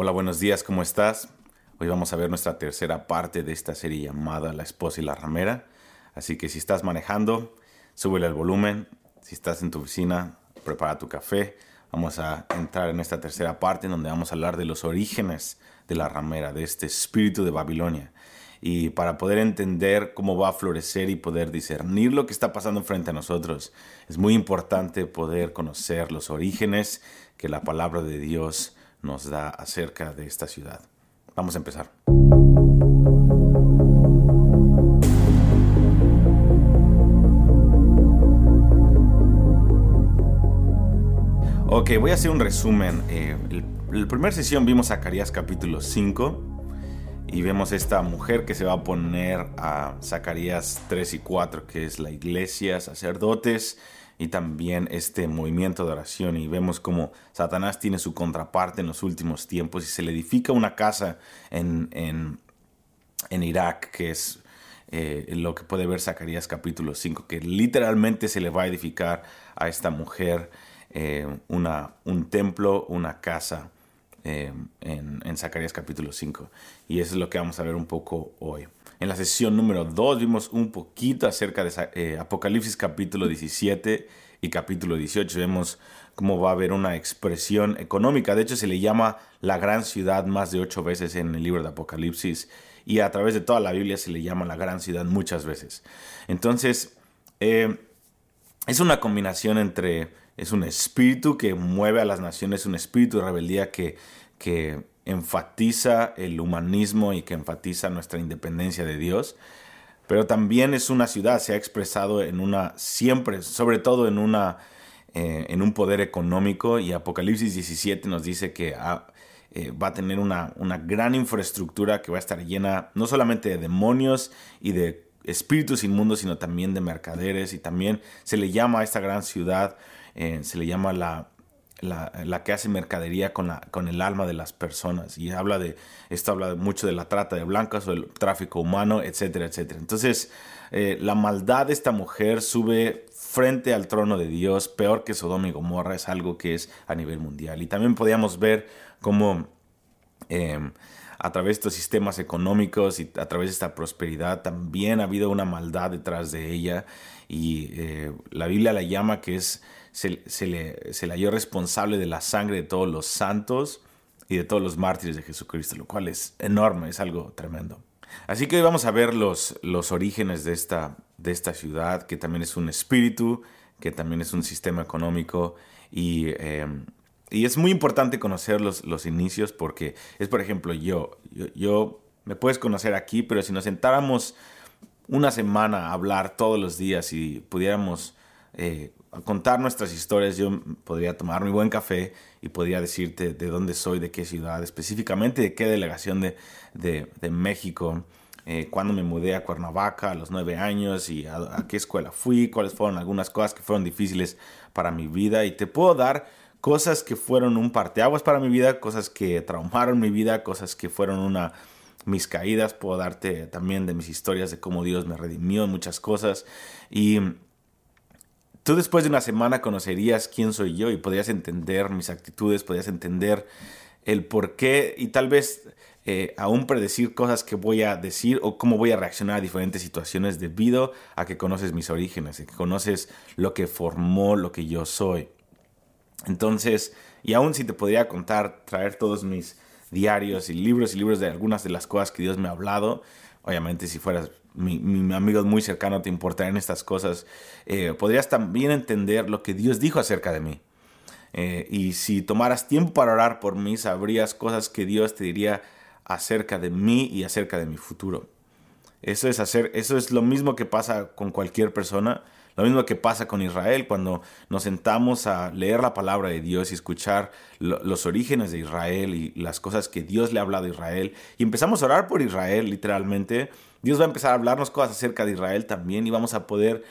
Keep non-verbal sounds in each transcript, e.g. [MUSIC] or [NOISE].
Hola, buenos días, ¿cómo estás? Hoy vamos a ver nuestra tercera parte de esta serie llamada La esposa y la ramera. Así que si estás manejando, súbele el volumen. Si estás en tu oficina, prepara tu café. Vamos a entrar en esta tercera parte en donde vamos a hablar de los orígenes de la ramera, de este espíritu de Babilonia. Y para poder entender cómo va a florecer y poder discernir lo que está pasando frente a nosotros, es muy importante poder conocer los orígenes que la palabra de Dios nos da acerca de esta ciudad. Vamos a empezar. Ok, voy a hacer un resumen. Eh, en la primera sesión vimos Zacarías capítulo 5 y vemos esta mujer que se va a poner a Zacarías 3 y 4, que es la iglesia, sacerdotes y también este movimiento de oración y vemos como Satanás tiene su contraparte en los últimos tiempos y se le edifica una casa en, en, Irak que es eh, lo que puede ver Zacarías capítulo 5 que literalmente se le va a edificar a esta mujer eh, una, un templo, una casa eh, en, en Zacarías capítulo 5 y eso es lo que vamos a ver un poco hoy. En la sesión número 2 vimos un poquito acerca de eh, Apocalipsis capítulo 17 y capítulo 18. Vemos cómo va a haber una expresión económica. De hecho, se le llama la gran ciudad más de ocho veces en el libro de Apocalipsis. Y a través de toda la Biblia se le llama la gran ciudad muchas veces. Entonces, eh, es una combinación entre, es un espíritu que mueve a las naciones, un espíritu de rebeldía que, que enfatiza el humanismo y que enfatiza nuestra independencia de Dios, pero también es una ciudad, se ha expresado en una, siempre, sobre todo en, una, eh, en un poder económico y Apocalipsis 17 nos dice que eh, va a tener una, una gran infraestructura que va a estar llena no solamente de demonios y de espíritus inmundos, sino también de mercaderes y también se le llama a esta gran ciudad, eh, se le llama la, la, que hace mercadería con, la, con el alma de las personas. Y habla de, esto habla mucho de la trata de blancas o el tráfico humano, etcétera, etcétera. Entonces, eh, la maldad de esta mujer sube frente al trono de Dios, peor que Sodoma y Gomorra, es algo que es a nivel mundial. Y también podíamos ver cómo em, a través de estos sistemas económicos y a través de esta prosperidad también ha habido una maldad detrás de ella. Y eh, la Biblia la llama que es se, le, se halló responsable de la sangre de todos los santos y de todos los mártires de Jesucristo, lo cual es enorme, es algo tremendo. Así que hoy vamos a ver los, los orígenes de esta, de esta ciudad, que también es un espíritu, que también es un sistema económico y, em, y es muy importante conocer los, los, inicios porque es, por ejemplo, yo, yo, yo, me puedes conocer aquí, pero si nos sentáramos una semana hablar todos los días y pudiéramos eh, contar nuestras historias, yo podría tomar mi buen café y podría decirte de dónde soy, de qué ciudad, específicamente de qué delegación de, de, México, eh, cuando me mudé a Cuernavaca a los nueve años y a, qué escuela fui, cuáles fueron algunas cosas que fueron difíciles para mi vida. Y te puedo dar cosas que fueron un parteaguas para mi vida, cosas que traumaron mi vida, cosas que fueron una mis caídas, puedo darte también de mis historias de cómo Dios me redimió en muchas cosas y Tú después de una semana conocerías quién soy yo y podrías entender mis actitudes, podrías entender el por qué y tal vez eh, aún predecir cosas que voy a decir o cómo voy a reaccionar a diferentes situaciones debido a que conoces mis orígenes, que conoces lo que formó lo que yo soy. Entonces, y aún si te podría contar, traer todos mis diarios y libros y libros de algunas de las cosas que Dios me ha hablado, obviamente si fueras mi, mi amigo muy cercano te importarían estas cosas, eh, podrías también entender lo que Dios dijo acerca de mí. Eh, y si tomaras tiempo para orar por mí, sabrías cosas que Dios te diría acerca de mí y acerca de mi futuro. Eso es hacer, eso es lo mismo que pasa con cualquier persona, lo mismo que pasa con Israel cuando nos sentamos a leer la palabra de Dios y escuchar los orígenes de Israel y las cosas que Dios le ha hablado a Israel y empezamos a orar por Israel literalmente. Dios va a empezar a hablarnos cosas acerca de Israel también y vamos a poder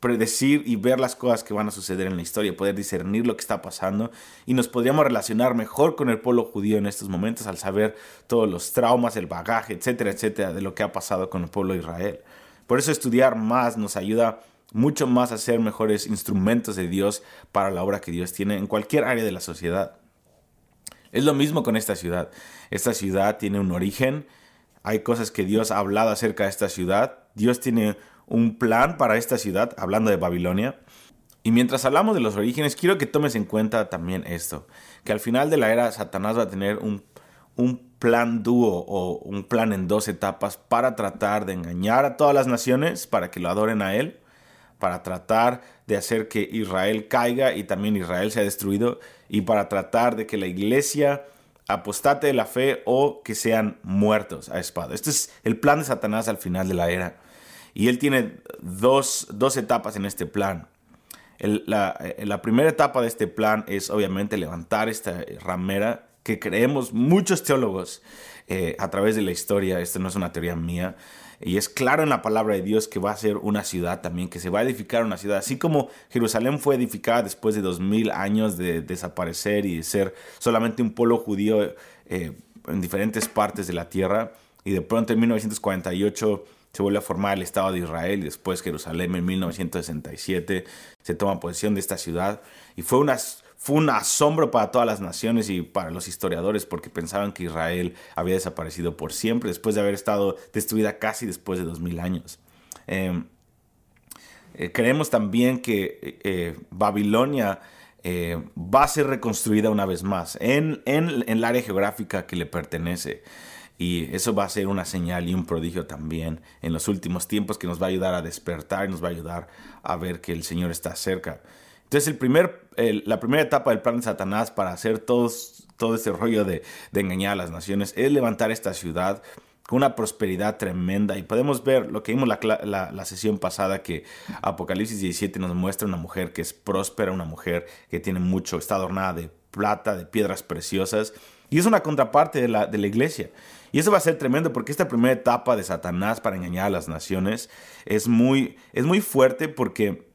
predecir y ver las cosas que van a suceder en la historia, poder discernir lo que está pasando y nos podríamos relacionar mejor con el pueblo judío en estos momentos al saber todos los traumas, el bagaje, etcétera, etcétera, de lo que ha pasado con el pueblo de Israel. Por eso estudiar más nos ayuda mucho más a ser mejores instrumentos de Dios para la obra que Dios tiene en cualquier área de la sociedad. Es lo mismo con esta ciudad. Esta ciudad tiene un origen, hay cosas que Dios ha hablado acerca de esta ciudad, Dios tiene un plan para esta ciudad, hablando de Babilonia. Y mientras hablamos de los orígenes, quiero que tomes en cuenta también esto, que al final de la era Satanás va a tener un, un plan dúo o un plan en dos etapas para tratar de engañar a todas las naciones para que lo adoren a él, para tratar de hacer que Israel caiga y también Israel sea destruido y para tratar de que la iglesia apostate de la fe o que sean muertos a espada. Este es el plan de Satanás al final de la era. Y él tiene dos, etapas en este plan. la, eh, la, primera etapa de este plan es obviamente levantar esta ramera que creemos muchos teólogos eh, a través de la historia, esto no es una teoría mía, y es claro en la palabra de Dios que va a ser una ciudad también, que se va a edificar una ciudad, así como Jerusalén fue edificada después de dos mil años de desaparecer y de ser solamente un pueblo judío eh, en diferentes partes de la tierra, y de pronto en 1948 se vuelve a formar el Estado de Israel y después Jerusalén en 1967 se toma posesión de esta ciudad y fue, una, fue un asombro para todas las naciones y para los historiadores porque pensaban que Israel había desaparecido por siempre después de haber estado destruida casi después de dos mil años. Em, eh, creemos también que eh, eh, Babilonia va a ser reconstruida una vez más en, en el área geográfica que le pertenece. Y eso va a ser una señal y un prodigio también en los últimos tiempos que nos va a ayudar a despertar y nos va a ayudar a ver que el Señor está cerca. Entonces, el primer, la primera etapa del plan de Satanás para hacer todos, todo este rollo de, engañar a las naciones es levantar esta ciudad con una prosperidad tremenda. Y podemos ver lo que vimos la, la, la, sesión pasada, que Apocalipsis 17 nos muestra una mujer que es próspera, una mujer que tiene mucho, está adornada de plata, de piedras preciosas. Y es una contraparte de la, de la iglesia. Y eso va a ser tremendo porque esta primera etapa de Satanás para engañar a las naciones es muy, es muy fuerte porque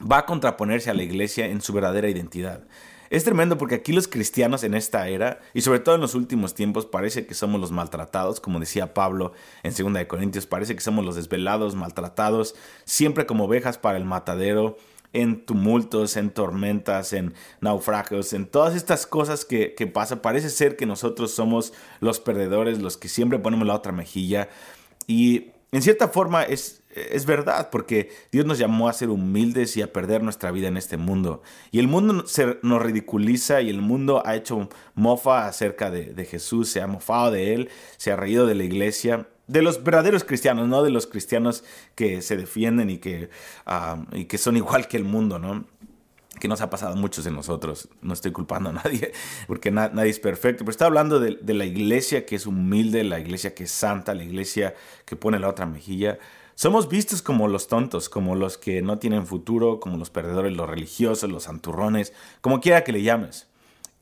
va a contraponerse a la iglesia en su verdadera identidad. Es tremendo porque aquí los cristianos en esta era, y sobre todo en los últimos tiempos, parece que somos los maltratados, como decía Pablo en 2 Corintios, parece que somos los desvelados, maltratados, siempre como ovejas para el matadero, en tumultos, en tormentas, en naufragios, en todas estas cosas que, que. Parece ser que nosotros somos los perdedores, los que siempre ponemos la otra mejilla. Y en cierta forma es, es verdad, porque Dios nos llamó a ser humildes y a perder nuestra vida en este mundo. Y el mundo se, nos ridiculiza y el mundo ha hecho mofa acerca de, Jesús, se ha mofado de Él, se ha reído de la iglesia de los verdaderos cristianos, no de los cristianos que se defienden y que, ah, y que son [LAUGHS] igual que el mundo, ¿no? Que nos ha pasado a muchos de nosotros. No estoy culpando a nadie, [LAUGHS] porque nadie es perfecto. Pero está hablando de, la iglesia que es humilde, la iglesia que es santa, la iglesia que pone la otra mejilla. Somos vistos como los tontos, como los que no tienen futuro, como los perdedores, los religiosos, los santurrones, como quiera que le llames.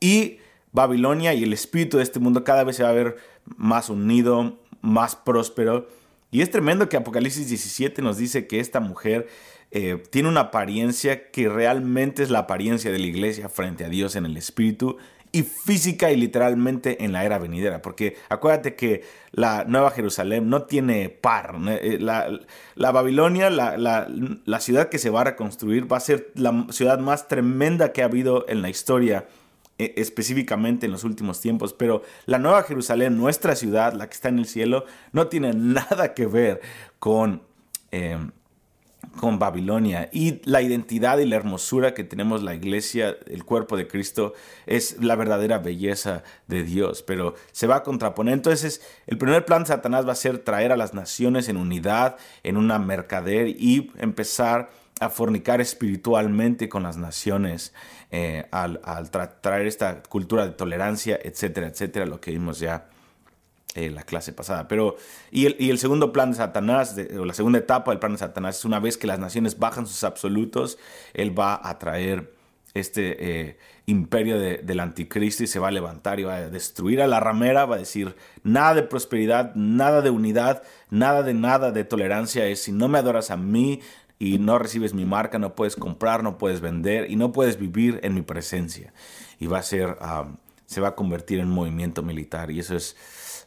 Y Babilonia y el espíritu de este mundo cada vez se va a ver más unido, más próspero. Y es tremendo que Apocalipsis 17 nos dice que esta mujer eh, tiene una apariencia que realmente es la apariencia de la iglesia frente a Dios en el espíritu y física y literalmente en la era venidera. Porque acuérdate que la Nueva Jerusalén no tiene par. Eh, la, la Babilonia, la, la, ciudad que se va a reconstruir, va a ser la ciudad más tremenda que ha habido en la historia e, específicamente en los últimos tiempos, pero la Nueva Jerusalén, nuestra ciudad, la que está en el cielo, no tiene nada que ver con, em, con Babilonia. Y la identidad y la hermosura que tenemos la iglesia, el cuerpo de Cristo, es la verdadera belleza de Dios, pero se va a contraponer. Entonces, el primer plan de Satanás va a ser traer a las naciones en unidad, en una mercader y empezar a fornicar espiritualmente con las naciones, eh, al, traer esta cultura de tolerancia, etcétera, etcétera, lo que vimos ya en la clase pasada. Pero, y el, segundo plan de Satanás, o la segunda etapa del plan de Satanás, es una vez que las naciones bajan sus absolutos, él va a traer este eh, imperio del anticristo y se va a levantar y va a destruir a la ramera, va a decir nada de prosperidad, nada de unidad, nada de nada de tolerancia es si no me adoras a mí, y no recibes mi marca, no puedes comprar, no puedes vender y no puedes vivir en mi presencia. Y va a ser, se va a convertir en movimiento militar. Y eso es,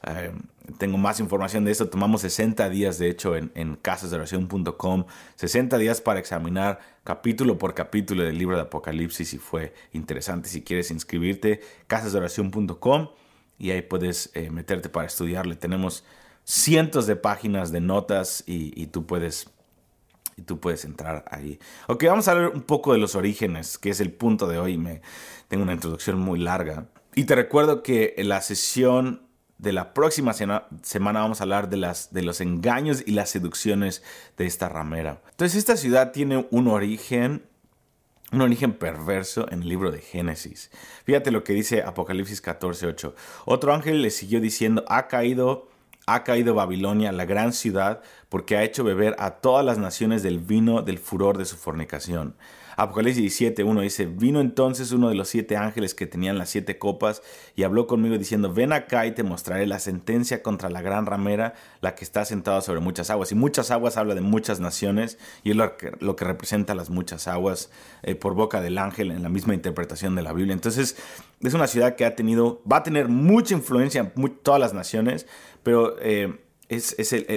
eh, tengo más información de eso. Tomamos 60 días, de hecho, en, en casasdeoración.com, 60 días para examinar capítulo por capítulo del libro de Apocalipsis y fue interesante. Si quieres inscribirte, casasdeoración.com y ahí puedes eh, meterte para estudiarle. Tenemos cientos de páginas de notas y, tú puedes y tú puedes entrar ahí. Ok, vamos a hablar un poco de los orígenes, que es el punto de hoy. Me, tengo una introducción muy larga. Y te recuerdo que la sesión de la próxima semana vamos a hablar de, las, de los engaños y las seducciones de esta ramera. Entonces esta ciudad tiene un origen, un origen perverso en el libro de Génesis. Fíjate lo que dice Apocalipsis 14:8. Otro ángel le siguió diciendo, ha caído, ha caído Babilonia, la gran ciudad, porque ha hecho beber a todas las naciones del vino del furor de su fornicación. Apocalipsis 1 dice, vino entonces uno de los siete ángeles que tenían las siete copas y habló conmigo diciendo, ven acá y te mostraré la sentencia contra la gran ramera, la que está sentada sobre muchas aguas. Y muchas aguas habla de muchas naciones y es lo que, lo que representa las muchas aguas eh, por boca del ángel en la misma interpretación de la Biblia. Entonces es una ciudad que ha tenido, va a tener mucha influencia en todas las naciones, pero eh, es,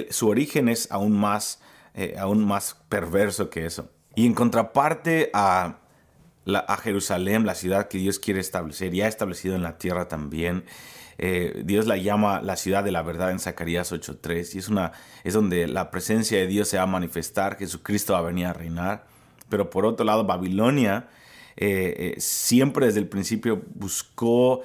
su origen es aún más, eh, aún más perverso que eso. Y en contraparte a, Jerusalén, la ciudad que Dios quiere establecer y ha establecido en la tierra también, eh, Dios la llama la ciudad de la verdad en Zacarías 8.3 y es, una, es donde la presencia de Dios se va a manifestar, Jesucristo va a venir a reinar. Pero por otro lado, Babilonia eh, eh, siempre desde el principio buscó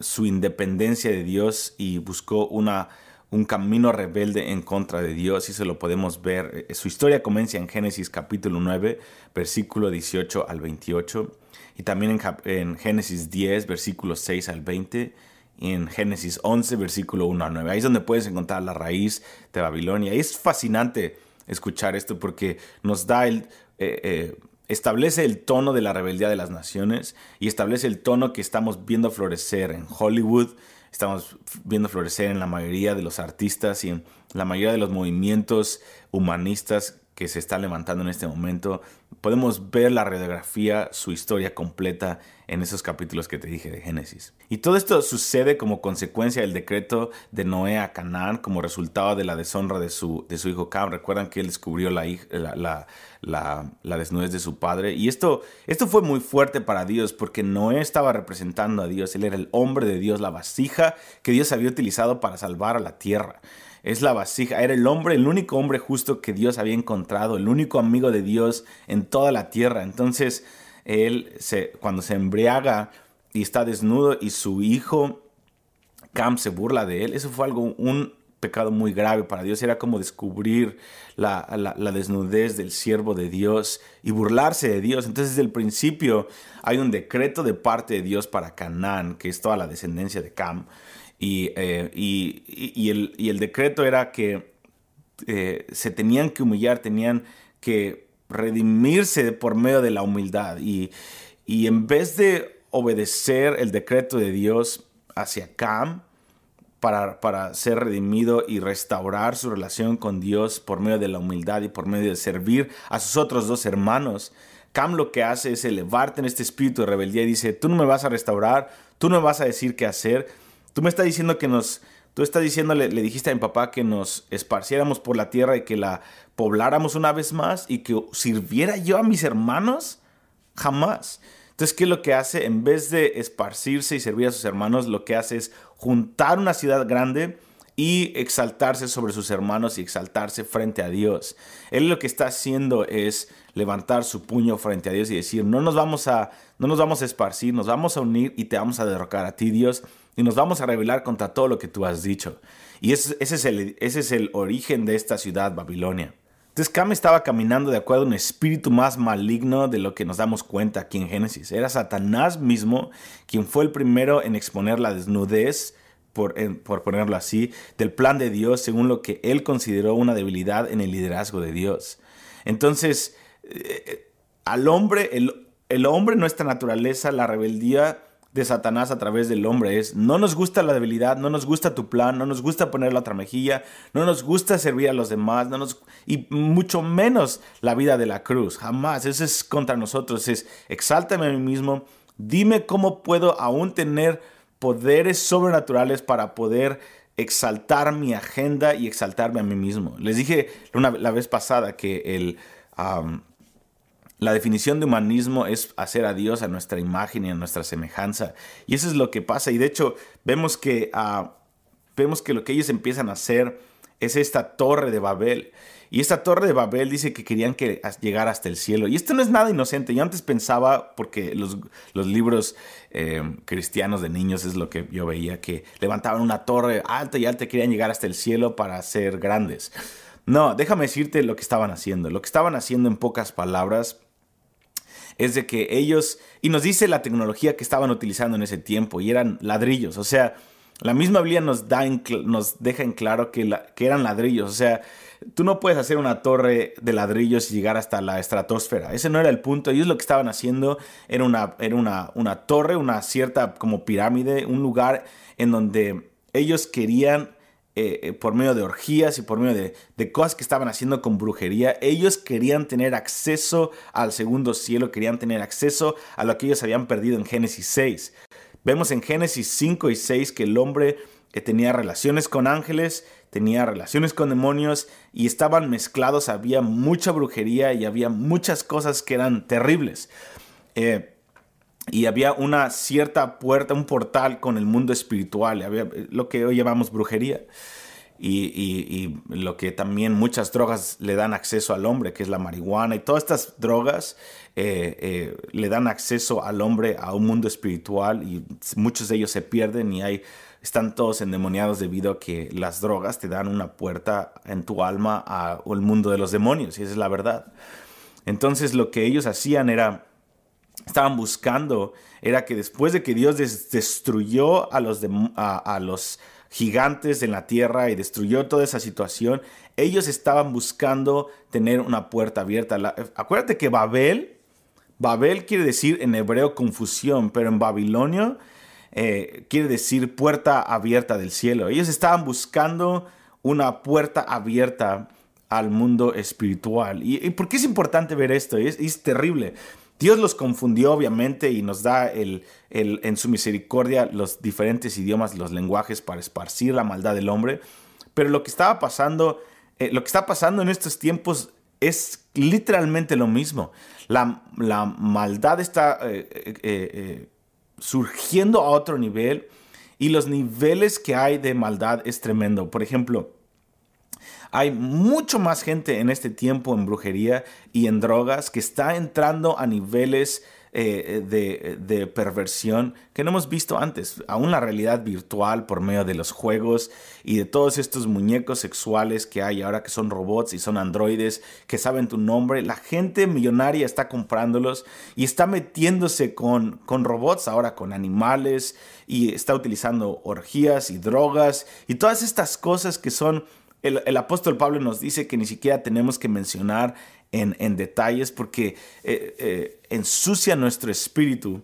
su independencia de Dios y buscó una un camino rebelde en contra de Dios y se lo podemos ver. Eh, su historia comienza en Génesis capítulo 9, versículo 18 al 28 y también en, Génesis 10, versículo 6 al 20 y en Génesis 11, versículo 1 al 9. Ahí es donde puedes encontrar la raíz de Babilonia. Es fascinante escuchar esto porque nos da el... Eh, eh, establece el tono de la rebeldía de las naciones y establece el tono que estamos viendo florecer en Hollywood, estamos viendo florecer en la mayoría de los artistas y en la mayoría de los movimientos humanistas que se están levantando en este momento. Podemos ver la radiografía, su historia completa en esos capítulos que te dije de Génesis. Y todo esto sucede como consecuencia del decreto de Noé a Canaán, como resultado de la deshonra de su, de su hijo Cam. Recuerdan que él descubrió la, la, la, la, desnudez de su padre. Y esto, esto fue muy fuerte para Dios porque Noé estaba representando a Dios. Él era el hombre de Dios, la vasija que Dios había utilizado para salvar a la tierra es la vasija. Era el hombre, el único hombre justo que Dios había encontrado, el único amigo de Dios en toda la tierra. Entonces, él se, cuando se embriaga y está desnudo y su hijo Cam se burla de él, eso fue algo, un pecado muy grave para Dios. Era como descubrir la, la, desnudez del siervo de Dios y burlarse de Dios. Entonces, desde el principio hay un decreto de parte de Dios para Canaán, que es toda la descendencia de Cam. Eh, y, el, decreto era que eh, se tenían que humillar, tenían que redimirse por medio de la humildad. Y, en vez de obedecer el decreto de Dios hacia Cam, para, para, ser redimido y restaurar su relación con Dios por medio de la humildad y por medio de servir a sus otros dos hermanos. Cam lo que hace es elevarte en este espíritu de rebeldía y dice, tú no me vas a restaurar, tú no me vas a decir qué hacer, Tú me estás diciendo que nos, tú estás diciendo, le, dijiste a mi papá que nos esparciéramos por la tierra y que la pobláramos una vez más y que sirviera yo a mis hermanos. Jamás. Entonces, ¿qué es lo que hace? En vez de esparcirse y servir a sus hermanos, lo que hace es juntar una ciudad grande y exaltarse sobre sus hermanos y exaltarse frente a Dios. Él lo que está haciendo es levantar su puño frente a Dios y decir, no nos vamos a, no nos vamos a esparcir, nos vamos a unir y te vamos a derrocar a ti, Dios y nos vamos a rebelar contra todo lo que tú has dicho. Y ese, es, el, ese es el origen de esta ciudad, Babilonia. Entonces Cam estaba caminando de acuerdo a un espíritu más maligno de lo que nos damos cuenta aquí en Génesis. Era Satanás mismo quien fue el primero en exponer la desnudez, por, por ponerlo así, del plan de Dios según lo que él consideró una debilidad en el liderazgo de Dios. Entonces, eh, al hombre, el, el hombre, nuestra naturaleza, la rebeldía, de Satanás a través del hombre es, no nos gusta la debilidad, no nos gusta tu plan, no nos gusta poner la otra mejilla, no nos gusta servir a los demás, no nos, y mucho menos la vida de la cruz, jamás, eso es contra nosotros, es exáltame a mí mismo, Dime cómo puedo aún tener poderes sobrenaturales para poder exaltar mi agenda y exaltarme a mí mismo. Les dije la vez pasada que el, la definición de humanismo es hacer a Dios a nuestra imagen y a nuestra semejanza. Y eso es lo que pasa. Y de hecho vemos que, ah, vemos que lo que ellos empiezan a hacer es esta torre de Babel. Y esta torre de Babel dice que querían que llegar hasta el cielo. Y esto no es nada inocente. Yo antes pensaba, porque los, los libros eh, cristianos de niños es lo que yo veía, que levantaban una torre alta y alta querían llegar hasta el cielo para ser grandes. No, déjame decirte lo que estaban haciendo. Lo que estaban haciendo en pocas palabras es de que ellos, y nos dice la tecnología que estaban utilizando en ese tiempo, y eran ladrillos. O sea, la misma Biblia nos, da nos deja en claro que, que eran ladrillos. O sea, tú no puedes hacer una torre de ladrillos y llegar hasta la estratosfera. Ese no era el punto. Ellos lo que estaban haciendo era una, era una, una torre, una cierta como pirámide, un lugar en donde ellos querían, eh, eh, por medio de orgías y por medio de, de, cosas que estaban haciendo con brujería, ellos querían tener acceso al segundo cielo, querían tener acceso a lo que ellos habían perdido en Génesis 6. Vemos en Génesis 5 y 6 que el hombre que tenía relaciones con ángeles, tenía relaciones con demonios y estaban mezclados, había mucha brujería y había muchas cosas que eran terribles. Eh, y había una cierta puerta, un portal con el mundo espiritual, había lo que hoy llamamos brujería. Y, lo que también muchas drogas le dan acceso al hombre, que es la marihuana, y todas estas drogas eh, eh, le dan acceso al hombre a un mundo espiritual y muchos de ellos se pierden y hay están todos endemoniados debido a que las drogas te dan una puerta en tu alma al mundo de los demonios, y esa es la verdad. Entonces lo que ellos hacían era, estaban buscando, era que después de que Dios destruyó a los, a, los gigantes en la tierra y destruyó toda esa situación, ellos estaban buscando tener una puerta abierta. acuérdate que Babel, Babel quiere decir en hebreo confusión, pero en babilonio eh, quiere decir puerta abierta del cielo. Ellos estaban buscando una puerta abierta al mundo espiritual. ¿Y, por qué es importante ver esto? Es, terrible. Dios los confundió obviamente y nos da el, en su misericordia los diferentes idiomas, los lenguajes para esparcir la maldad del hombre. Pero lo que estaba pasando, eh, lo que está pasando en estos tiempos es literalmente lo mismo. La, maldad está eh, surgiendo a otro nivel y los niveles que hay de maldad es tremendo. Por ejemplo, hay mucho más gente en este tiempo en brujería y en drogas que está entrando a niveles eh, de, perversión que no hemos visto antes. Aún la realidad virtual por medio de los juegos y de todos estos muñecos sexuales que hay ahora que son robots y son androides que saben tu nombre. La gente millonaria está comprándolos y está metiéndose con, con robots ahora, con animales y está utilizando orgías y drogas y todas estas cosas que son el, apóstol Pablo nos dice que ni siquiera tenemos que mencionar en, detalles porque eh, eh, ensucia nuestro espíritu.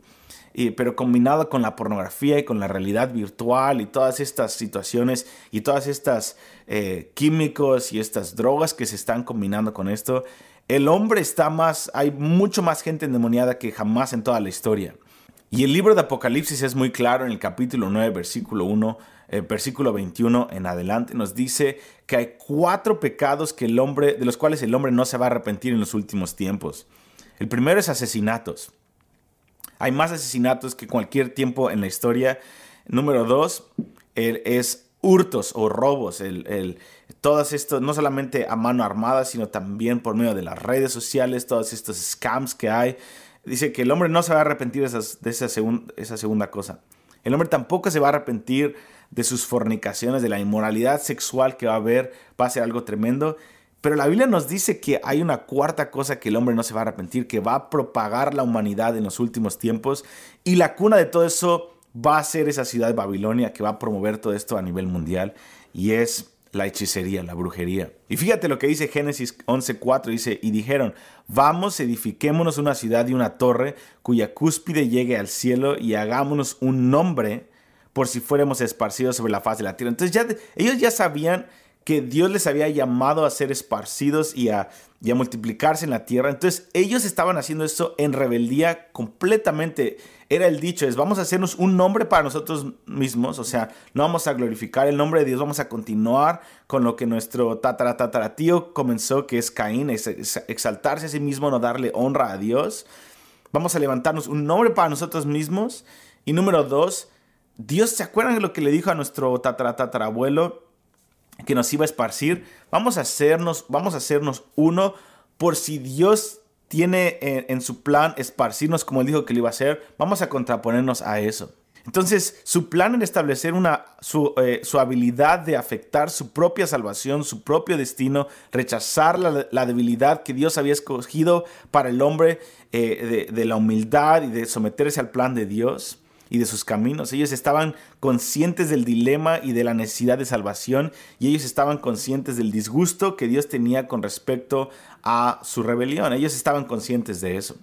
Pero combinado con la pornografía y con la realidad virtual y todas estas situaciones y todas estas eh, químicos y estas drogas que se están combinando con esto, el hombre está más, hay mucho más gente endemoniada que jamás en toda la historia. Y el libro de Apocalipsis es muy claro en el capítulo 9, versículo 1 eh, versículo 21 en adelante, nos dice que hay cuatro pecados que el hombre, de los cuales el hombre no se va a arrepentir en los últimos tiempos. El primero es asesinatos. Hay más asesinatos que cualquier tiempo en la historia. Número dos es hurtos o robos. El, el, estos, no solamente a mano armada, sino también por medio de las redes sociales, todos estos scams que hay. Dice que el hombre no se va a arrepentir de esa, esa segunda cosa. El hombre tampoco se va a arrepentir de sus fornicaciones, de la inmoralidad sexual que va a haber, va a ser algo tremendo. Pero la Biblia nos dice que hay una cuarta cosa que el hombre no se va a arrepentir, que va a propagar la humanidad en los últimos tiempos. Y la cuna de todo eso va a ser esa ciudad de Babilonia que va a promover todo esto a nivel mundial. Y es la hechicería, la brujería. Y fíjate lo que dice Génesis 11:4, dice, y dijeron, vamos, edifiquémonos una ciudad y una torre cuya cúspide llegue al cielo y hagámonos un nombre por si fuéramos esparcidos sobre la faz de la tierra. Entonces ya ellos ya sabían que Dios les había llamado a ser esparcidos y a, multiplicarse en la tierra. Entonces ellos estaban haciendo eso en rebeldía completamente. Era el dicho, es vamos a hacernos un nombre para nosotros mismos, o sea, no vamos a glorificar el nombre de Dios, vamos a continuar con lo que nuestro tatara, tío comenzó, que es Caín, es exaltarse a sí mismo, no darle honra a Dios. Vamos a levantarnos un nombre para nosotros mismos. Y número dos, Dios, ¿se acuerdan de lo que le dijo a nuestro tataratatarabuelo? Que nos iba a esparcir. Vamos a hacernos, vamos a hacernos uno por si Dios tiene en, su plan esparcirnos como él dijo que lo iba a hacer. Vamos a contraponernos a eso. Entonces, su plan en establecer una, su, eh, habilidad de afectar su propia salvación, su propio destino, rechazar la, debilidad que Dios había escogido para el hombre, eh, de, la humildad y de someterse al plan de Dios, y de sus caminos. Ellos estaban conscientes del dilema y de la necesidad de salvación y ellos estaban conscientes del disgusto que Dios tenía con respecto a su rebelión. Ellos estaban conscientes de eso.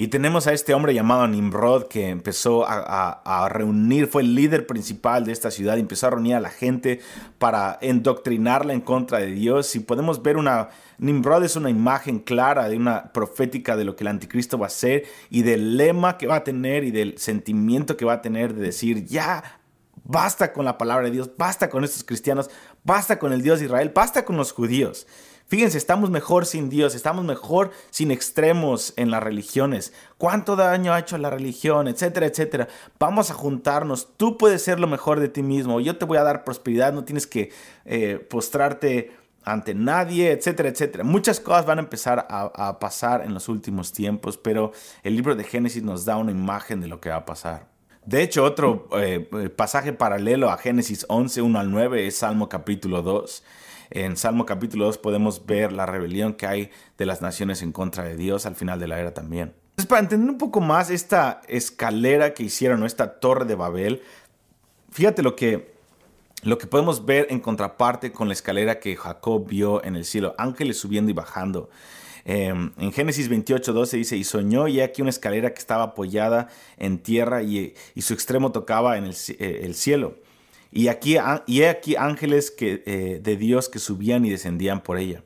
Y tenemos a este hombre llamado Nimrod que empezó a, reunir, fue el líder principal de esta ciudad, y empezó a reunir a la gente para endoctrinarla en contra de Dios. Y podemos ver una, Nimrod es una imagen clara de una profética de lo que el anticristo va a ser y del lema que va a tener y del sentimiento que va a tener de decir, ya, basta con la palabra de Dios, basta con estos cristianos, basta con el Dios de Israel, basta con los judíos. Fíjense, estamos mejor sin Dios, estamos mejor sin extremos en las religiones. ¿Cuánto daño ha hecho la religión? Etcétera, etcétera. Vamos a juntarnos. Tú puedes ser lo mejor de ti mismo. Yo te voy a dar prosperidad. No tienes que eh, postrarte ante nadie, etcétera, etcétera. Muchas cosas van a empezar a, pasar en los últimos tiempos, pero el libro de Génesis nos da una imagen de lo que va a pasar. De hecho, otro eh, pasaje paralelo a Génesis 11, 1 al 9 es Salmo capítulo 2. En Salmo capítulo 2 podemos ver la rebelión que hay de las naciones en contra de Dios al final de la era también. Entonces, para entender un poco más esta escalera que hicieron, esta torre de Babel, fíjate lo que, lo que podemos ver en contraparte con la escalera que Jacob vio en el cielo, ángeles subiendo y bajando. Em, en Génesis 28, 12 dice, y soñó y aquí una escalera que estaba apoyada en tierra y, su extremo tocaba en el, eh, el cielo. Y aquí, y aquí ángeles que, eh, de Dios que subían y descendían por ella.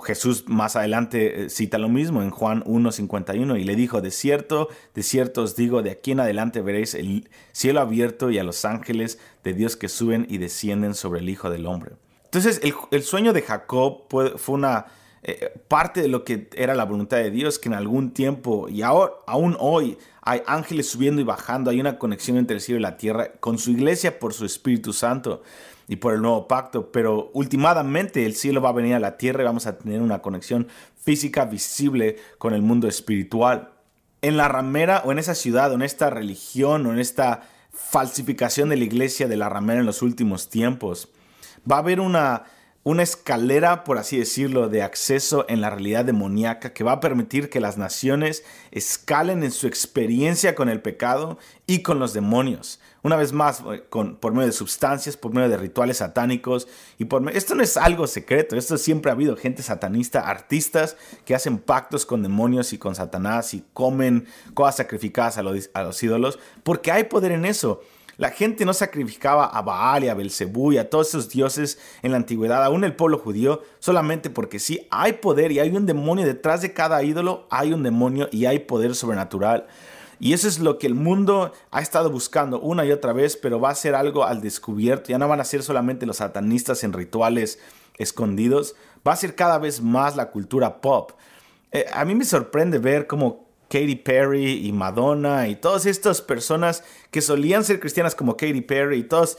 Jesús más adelante eh, cita lo mismo en Juan 1.51 y le dijo, de cierto, de cierto os digo, de aquí en adelante veréis el cielo abierto y a los ángeles de Dios que suben y descienden sobre el Hijo del Hombre. Entonces el, sueño de Jacob fue, una eh, parte de lo que era la voluntad de Dios, que en algún tiempo y ahora, aún hoy hay ángeles subiendo y bajando, hay una conexión entre el cielo y la tierra con su iglesia por su Espíritu Santo y por el nuevo pacto, pero últimamente el cielo va a venir a la tierra y vamos a tener una conexión física visible con el mundo espiritual. En la ramera o en esa ciudad o en esta religión o en esta falsificación de la iglesia de la ramera en los últimos tiempos, va a haber una una escalera, por así decirlo, de acceso en la realidad demoníaca que va a permitir que las naciones escalen en su experiencia con el pecado y con los demonios. Una vez más, eh, por medio de sustancias, por medio de rituales satánicos. y por Esto no es algo secreto, esto siempre ha habido gente satanista, artistas que hacen pactos con demonios y con Satanás y comen cosas sacrificadas a los ídolos, porque hay poder en eso. La gente no sacrificaba a Baal y a Belcebú y a todos esos dioses en la antigüedad, aún el pueblo judío, solamente porque sí hay poder y hay un demonio detrás de cada ídolo, hay un demonio y hay poder sobrenatural. Y eso es lo que el mundo ha estado buscando una y otra vez, pero va a ser algo al descubierto. Ya no van a ser solamente los satanistas en rituales escondidos, va a ser cada vez más la cultura pop. Eh, a mí me sorprende ver cómo Katy Perry y Madonna y todas estas personas que solían ser cristianas como Katy Perry y todos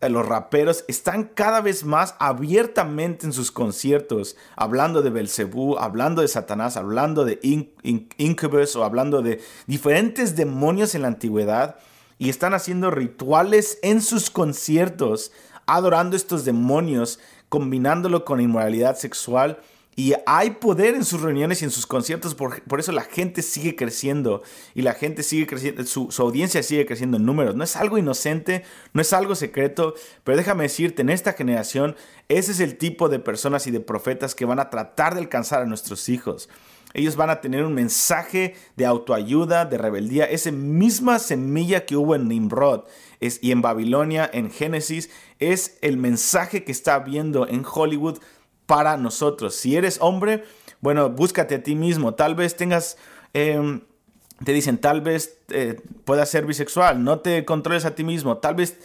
eh, los raperos están cada vez más abiertamente en sus conciertos hablando de Belcebú, hablando de Satanás, hablando de Incubus o hablando de diferentes demonios en la antigüedad y están haciendo rituales en sus conciertos adorando estos demonios, combinándolo con inmoralidad sexual y hay poder en sus reuniones y en sus conciertos, por, eso la gente sigue creciendo y la gente sigue creciendo, su, su, audiencia sigue creciendo en números. No es algo inocente, no es algo secreto, pero déjame decirte, en esta generación, ese es el tipo de personas y de profetas que van a tratar de alcanzar a nuestros hijos. Ellos van a tener un mensaje de autoayuda, de rebeldía, esa misma semilla que hubo en Nimrod, y en Babilonia, en Génesis, es el mensaje que está viendo en Hollywood para nosotros. Si eres hombre, bueno, búscate a ti mismo. Tal vez tengas... Em, te dicen, tal vez eh, puedas ser bisexual, no te controles a ti mismo, tal vez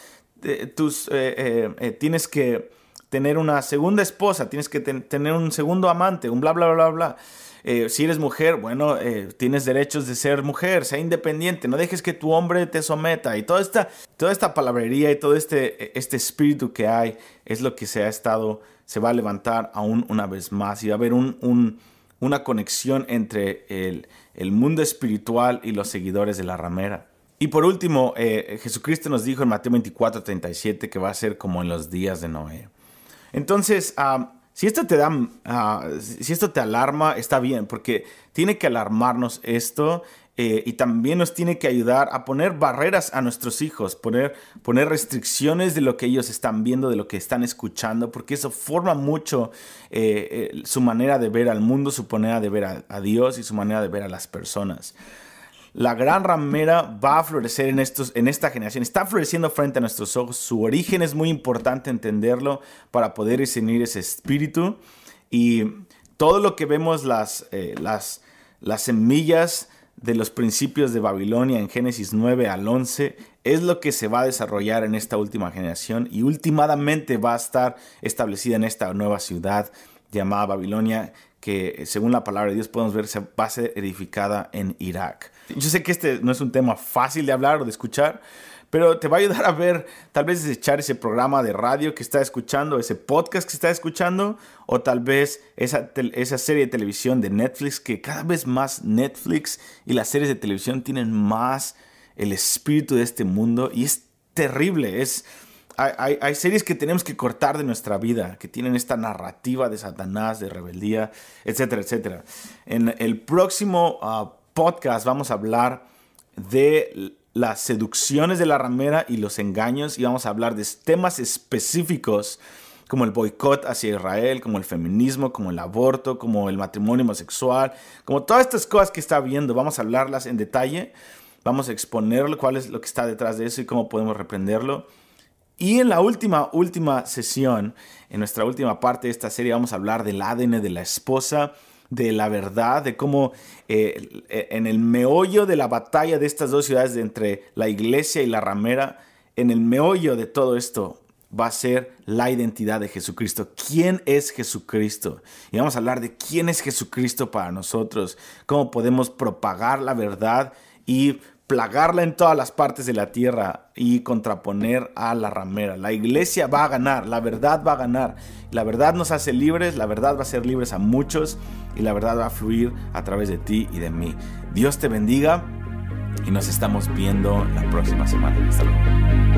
eh, tus, eh, tienes que tener una segunda esposa, tienes que tener un segundo amante, un bla, bla, bla, bla. si eres mujer, bueno, tienes derechos de ser mujer, sea independiente, no dejes que tu hombre te someta. Y toda esta, toda esta palabrería y todo este, este espíritu que hay es lo que se ha estado, se va a levantar aún una vez más y va a haber un, un una conexión entre el, mundo espiritual y los seguidores de la ramera. Y por último, eh, Jesucristo nos dijo en Mateo 24, 37 que va a ser como en los días de Noé. Entonces, ah, si esto te da, ah, si esto te alarma, está bien, porque tiene que alarmarnos esto eh, y también nos tiene que ayudar a poner barreras a nuestros hijos, poner, poner restricciones de lo que ellos están viendo, de lo que están escuchando, porque eso forma mucho eh, eh, su manera de ver al mundo, su manera de ver a, Dios y su manera de ver a las personas. La gran ramera va a florecer en, estos, en esta generación, está floreciendo frente a nuestros ojos. Su origen es muy importante entenderlo para poder discernir ese espíritu. Y todo lo que vemos, las, las, las semillas, de los principios de Babilonia en Génesis 9 al 11 es lo que se va a desarrollar en esta última generación y últimamente va a estar establecida en esta nueva ciudad llamada Babilonia que según la palabra de Dios podemos ver se va a ser edificada en Irak. Yo sé que este no es un tema fácil de hablar o de escuchar, pero te va a ayudar a ver, tal vez echar ese programa de radio que está escuchando, ese podcast que está escuchando, o tal vez esa, esa serie de televisión de Netflix, que cada vez más Netflix y las series de televisión tienen más el espíritu de este mundo y es terrible, es... Hay, hay, series que tenemos que cortar de nuestra vida, que tienen esta narrativa de Satanás, de rebeldía, etcétera, etcétera. En el próximo ah, podcast vamos a hablar de las seducciones de la ramera y los engaños y vamos a hablar de temas específicos como el boicot hacia Israel, como el feminismo, como el aborto, como el matrimonio homosexual, como todas estas cosas que está viendo. Vamos a hablarlas en detalle, vamos a exponerlo, cuál es lo que está detrás de eso y cómo podemos reprenderlo. Y en la última, última sesión, en nuestra última parte de esta serie, vamos a hablar del ADN de la esposa de la verdad, de cómo eh, en el meollo de la batalla de estas dos ciudades entre la iglesia y la ramera, en el meollo de todo esto va a ser la identidad de Jesucristo. ¿Quién es Jesucristo? Y vamos a hablar de quién es Jesucristo para nosotros, cómo podemos propagar la verdad y plagarla en todas las partes de la tierra y contraponer a la ramera. La iglesia va a ganar, la verdad va a ganar. La verdad nos hace libres, la verdad va a ser libres a muchos y la verdad va a fluir a través de ti y de mí. Dios te bendiga y nos estamos viendo la próxima semana. Hasta luego.